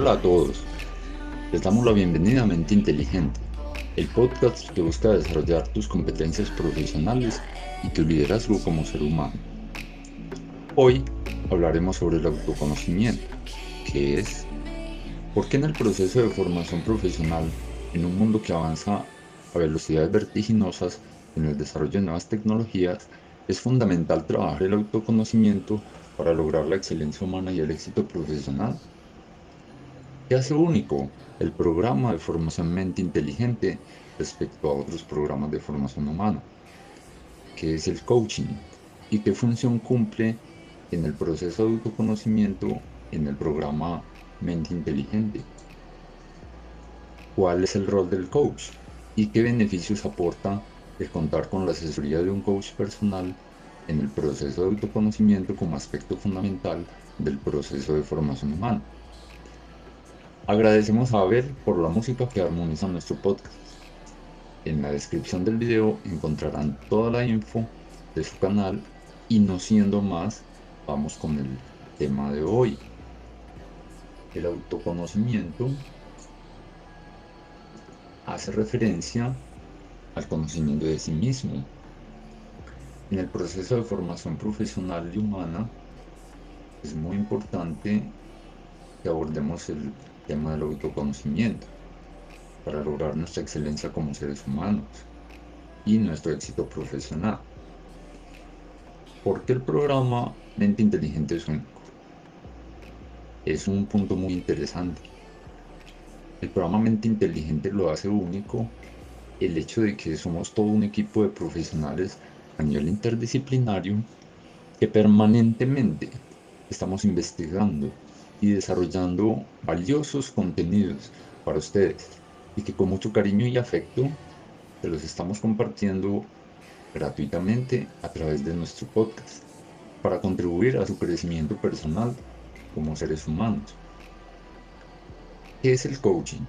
Hola a todos, les damos la bienvenida a Mente Inteligente, el podcast que busca desarrollar tus competencias profesionales y tu liderazgo como ser humano. Hoy hablaremos sobre el autoconocimiento, que es, ¿por qué en el proceso de formación profesional, en un mundo que avanza a velocidades vertiginosas en el desarrollo de nuevas tecnologías, es fundamental trabajar el autoconocimiento para lograr la excelencia humana y el éxito profesional? ¿Qué hace único el programa de formación mente inteligente respecto a otros programas de formación humana? ¿Qué es el coaching? ¿Y qué función cumple en el proceso de autoconocimiento en el programa mente inteligente? ¿Cuál es el rol del coach? ¿Y qué beneficios aporta el contar con la asesoría de un coach personal en el proceso de autoconocimiento como aspecto fundamental del proceso de formación humana? Agradecemos a Abel por la música que armoniza nuestro podcast. En la descripción del video encontrarán toda la info de su canal y no siendo más, vamos con el tema de hoy. El autoconocimiento hace referencia al conocimiento de sí mismo. En el proceso de formación profesional y humana es muy importante que abordemos el tema del autoconocimiento para lograr nuestra excelencia como seres humanos y nuestro éxito profesional. ¿Por qué el programa Mente Inteligente es único? Es un punto muy interesante. El programa Mente Inteligente lo hace único el hecho de que somos todo un equipo de profesionales a nivel interdisciplinario que permanentemente estamos investigando y desarrollando valiosos contenidos para ustedes y que con mucho cariño y afecto se los estamos compartiendo gratuitamente a través de nuestro podcast para contribuir a su crecimiento personal como seres humanos. ¿Qué es el coaching?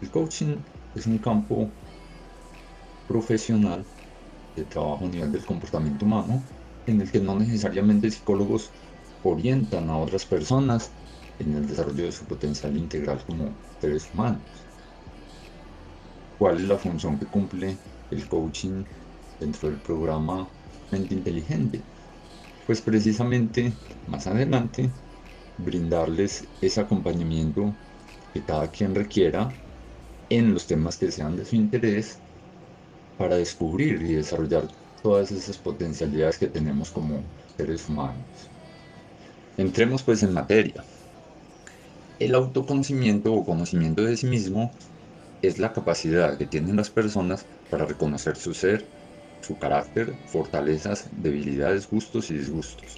El coaching es un campo profesional de trabajo a nivel del comportamiento humano en el que no necesariamente psicólogos orientan a otras personas en el desarrollo de su potencial integral como seres humanos. ¿Cuál es la función que cumple el coaching dentro del programa Mente Inteligente? Pues precisamente más adelante brindarles ese acompañamiento que cada quien requiera en los temas que sean de su interés para descubrir y desarrollar todas esas potencialidades que tenemos como seres humanos. Entremos pues en materia. El autoconocimiento o conocimiento de sí mismo es la capacidad que tienen las personas para reconocer su ser, su carácter, fortalezas, debilidades, gustos y disgustos.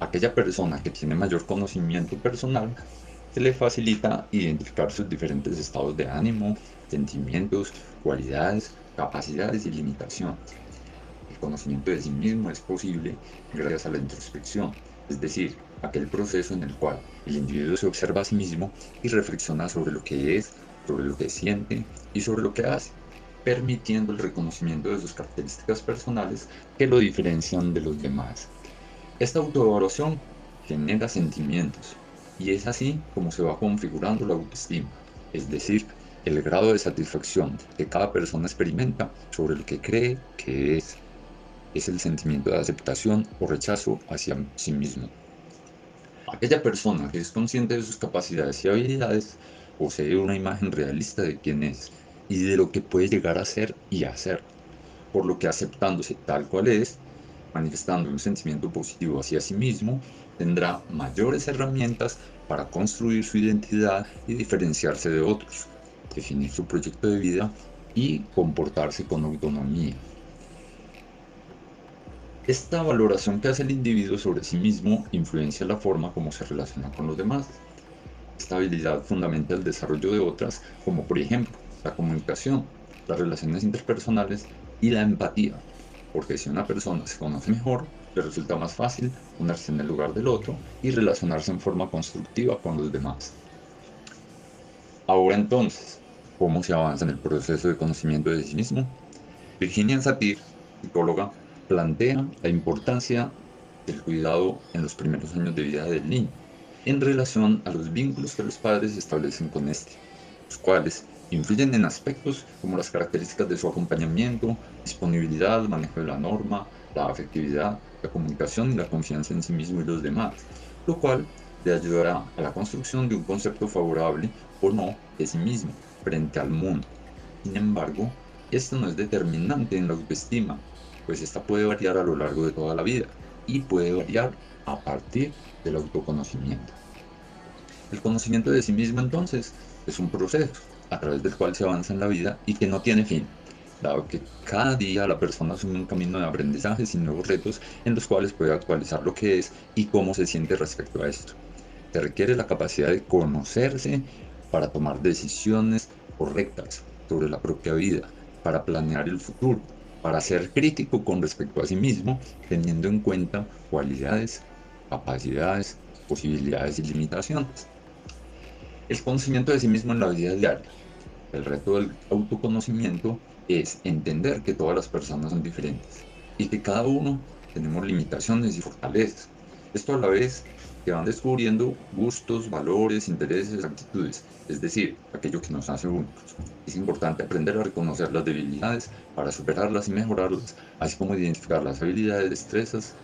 Aquella persona que tiene mayor conocimiento personal se le facilita identificar sus diferentes estados de ánimo, sentimientos, cualidades, capacidades y limitaciones. El conocimiento de sí mismo es posible gracias a la introspección, es decir, aquel proceso en el cual el individuo se observa a sí mismo y reflexiona sobre lo que es, sobre lo que siente y sobre lo que hace, permitiendo el reconocimiento de sus características personales que lo diferencian de los demás. Esta autoevaluación genera sentimientos y es así como se va configurando la autoestima, es decir, el grado de satisfacción que cada persona experimenta sobre lo que cree que es. Es el sentimiento de aceptación o rechazo hacia sí mismo. Aquella persona que es consciente de sus capacidades y habilidades posee una imagen realista de quién es y de lo que puede llegar a ser y hacer, por lo que aceptándose tal cual es, manifestando un sentimiento positivo hacia sí mismo, tendrá mayores herramientas para construir su identidad y diferenciarse de otros, definir su proyecto de vida y comportarse con autonomía. Esta valoración que hace el individuo sobre sí mismo influencia la forma como se relaciona con los demás. Esta habilidad fundamenta el desarrollo de otras, como por ejemplo la comunicación, las relaciones interpersonales y la empatía, porque si una persona se conoce mejor, le resulta más fácil ponerse en el lugar del otro y relacionarse en forma constructiva con los demás. Ahora entonces, ¿cómo se avanza en el proceso de conocimiento de sí mismo? Virginia Satir, psicóloga, plantea la importancia del cuidado en los primeros años de vida del niño en relación a los vínculos que los padres establecen con este, los cuales influyen en aspectos como las características de su acompañamiento, disponibilidad, manejo de la norma, la afectividad, la comunicación y la confianza en sí mismo y los demás, lo cual le ayudará a la construcción de un concepto favorable o no de sí mismo frente al mundo. Sin embargo, esto no es determinante en la autoestima, pues esta puede variar a lo largo de toda la vida y puede variar a partir del autoconocimiento. El conocimiento de sí mismo entonces es un proceso a través del cual se avanza en la vida y que no tiene fin, dado que cada día la persona asume un camino de aprendizaje y nuevos retos en los cuales puede actualizar lo que es y cómo se siente respecto a esto. Se requiere la capacidad de conocerse para tomar decisiones correctas sobre la propia vida, para planear el futuro, para ser crítico con respecto a sí mismo, teniendo en cuenta cualidades, capacidades, posibilidades y limitaciones. El conocimiento de sí mismo en la vida diaria. El reto del autoconocimiento es entender que todas las personas son diferentes y que cada uno tenemos limitaciones y fortalezas. Esto a la vez que van descubriendo gustos, valores, intereses, actitudes, es decir, aquello que nos hace únicos. Es importante aprender a reconocer las debilidades para superarlas y mejorarlas, así como identificar las habilidades, destrezas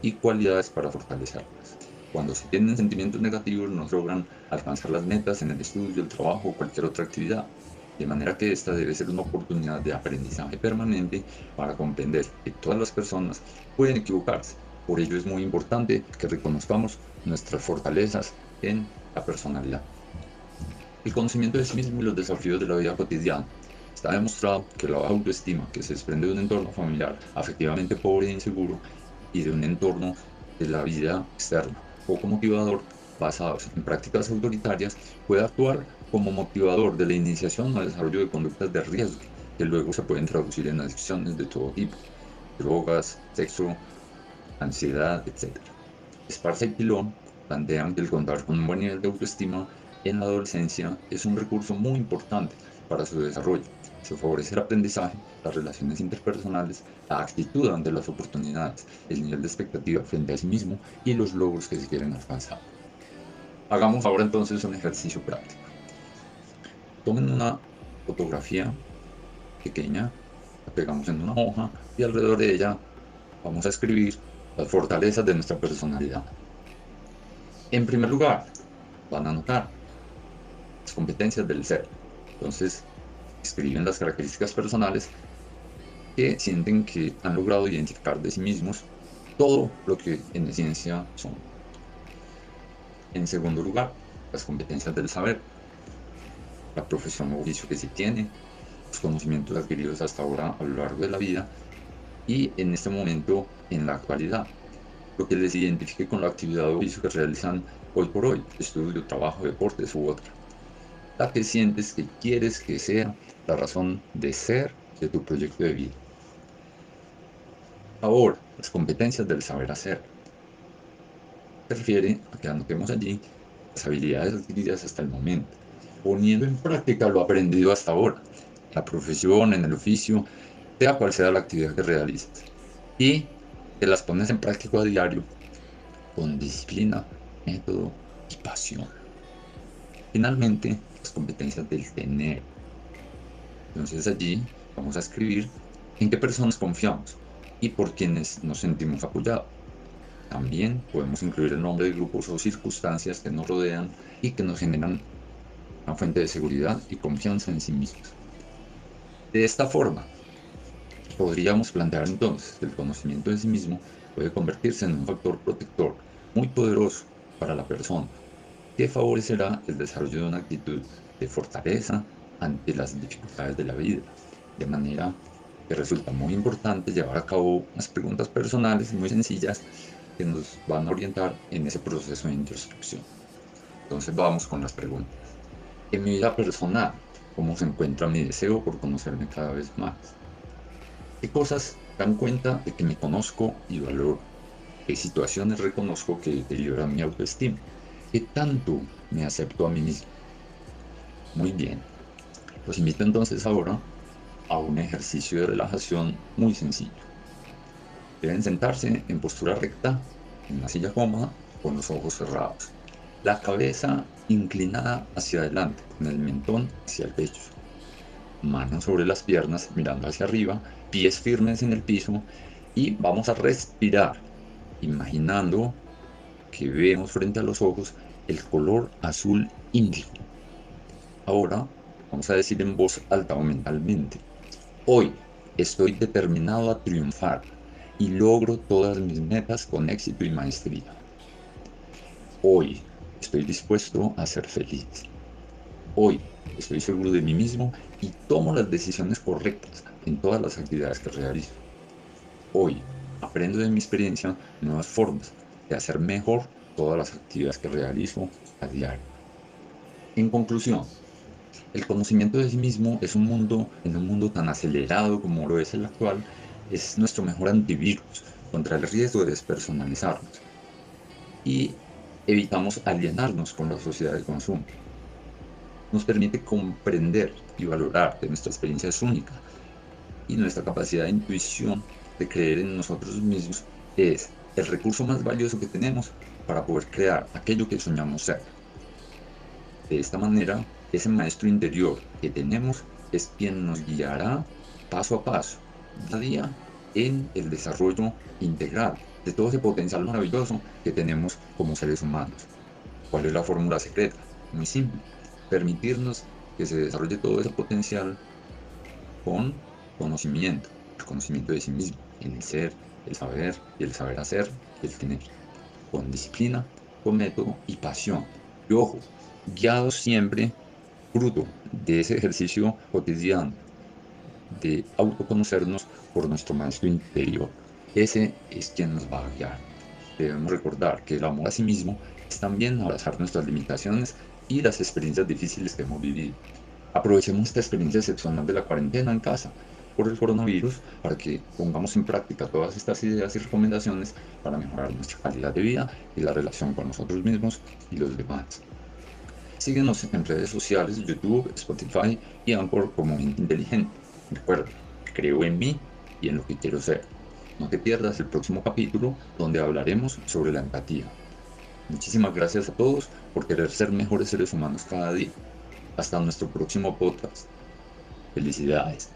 y cualidades para fortalecerlas. Cuando se tienen sentimientos negativos no logran alcanzar las metas en el estudio, el trabajo o cualquier otra actividad. De manera que esta debe ser una oportunidad de aprendizaje permanente para comprender que todas las personas pueden equivocarse. Por ello es muy importante que reconozcamos nuestras fortalezas en la personalidad. El conocimiento de sí mismo y los desafíos de la vida cotidiana. Está demostrado que la autoestima que se desprende de un entorno familiar afectivamente pobre e inseguro y de un entorno de la vida externa poco motivador basado en prácticas autoritarias puede actuar como motivador de la iniciación o desarrollo de conductas de riesgo que luego se pueden traducir en adicciones de todo tipo, drogas, sexo, ansiedad, etc. Esparza y Pilón plantean que el contar con un buen nivel de autoestima en la adolescencia es un recurso muy importante para su desarrollo. Se favorece el aprendizaje, las relaciones interpersonales, la actitud ante las oportunidades, el nivel de expectativa frente a sí mismo y los logros que se quieren alcanzar. Hagamos ahora entonces un ejercicio práctico. Tomen una fotografía pequeña, la pegamos en una hoja y alrededor de ella vamos a escribir las fortalezas de nuestra personalidad. En primer lugar, van a notar las competencias del ser. Entonces, escriben las características personales que sienten que han logrado identificar de sí mismos todo lo que en esencia son. En segundo lugar, las competencias del saber, la profesión o oficio que se tiene, los conocimientos adquiridos hasta ahora a lo largo de la vida y en este momento en la actualidad, lo que les identifique con la actividad o oficio que realizan hoy por hoy, estudio, trabajo, deportes u otra. La que sientes que quieres que sea la razón de ser de tu proyecto de vida. Ahora, las competencias del saber hacer. Se refiere a que anotemos allí las habilidades adquiridas hasta el momento, poniendo en práctica lo aprendido hasta ahora, la profesión, en el oficio, sea cual sea la actividad que realizas, y que las pones en práctica a diario con disciplina, método y pasión. Finalmente, las competencias del tener. Entonces allí vamos a escribir en qué personas confiamos y por quienes nos sentimos apoyados. También podemos incluir el nombre de grupos o circunstancias que nos rodean y que nos generan una fuente de seguridad y confianza en sí mismos. De esta forma, podríamos plantear entonces que el conocimiento de sí mismo puede convertirse en un factor protector muy poderoso para la persona, que favorecerá el desarrollo de una actitud de fortaleza ante las dificultades de la vida, de manera que resulta muy importante llevar a cabo unas preguntas personales muy sencillas que nos van a orientar en ese proceso de introspección. Entonces vamos con las preguntas. En mi vida personal, ¿cómo se encuentra mi deseo por conocerme cada vez más? ¿Qué cosas dan cuenta de que me conozco y valoro? ¿Qué situaciones reconozco que deterioran mi autoestima? ¿Qué tanto me acepto a mí mismo? Muy bien. Los invito entonces ahora a un ejercicio de relajación muy sencillo. Deben sentarse en postura recta, en una silla cómoda, con los ojos cerrados. La cabeza inclinada hacia adelante, con el mentón hacia el pecho. Manos sobre las piernas, mirando hacia arriba, pies firmes en el piso y vamos a respirar, imaginando que vemos frente a los ojos el color azul índigo. Ahora vamos a decir en voz alta o mentalmente, hoy estoy determinado a triunfar y logro todas mis metas con éxito y maestría. Hoy estoy dispuesto a ser feliz. Hoy estoy seguro de mí mismo y tomo las decisiones correctas en todas las actividades que realizo. Hoy aprendo de mi experiencia nuevas formas de hacer mejor todas las actividades que realizo a diario. En conclusión, el conocimiento de sí mismo es un mundo, en un mundo tan acelerado como lo es el actual, es nuestro mejor antivirus contra el riesgo de despersonalizarnos. Y evitamos alienarnos con la sociedad de consumo. Nos permite comprender y valorar que nuestra experiencia es única y nuestra capacidad de intuición de creer en nosotros mismos es el recurso más valioso que tenemos para poder crear aquello que soñamos ser. De esta manera, ese maestro interior que tenemos es quien nos guiará paso a paso, día a día, en el desarrollo integral de todo ese potencial maravilloso que tenemos como seres humanos. ¿Cuál es la fórmula secreta? Muy simple. Permitirnos que se desarrolle todo ese potencial con conocimiento, el conocimiento de sí mismo, el ser, el saber el saber hacer el tener con disciplina, con método y pasión. Y ojo, guiados siempre fruto de ese ejercicio cotidiano de autoconocernos por nuestro maestro interior. Ese es quien nos va a guiar. Debemos recordar que el amor a sí mismo es también abrazar nuestras limitaciones y las experiencias difíciles que hemos vivido. Aprovechemos esta experiencia excepcional de la cuarentena en casa por el coronavirus para que pongamos en práctica todas estas ideas y recomendaciones para mejorar nuestra calidad de vida y la relación con nosotros mismos y los demás. Síguenos en redes sociales, YouTube, Spotify y Anchor como Inteligente. Recuerda, creo en mí y en lo que quiero ser. No te pierdas el próximo capítulo donde hablaremos sobre la empatía. Muchísimas gracias a todos por querer ser mejores seres humanos cada día. Hasta nuestro próximo podcast. Felicidades.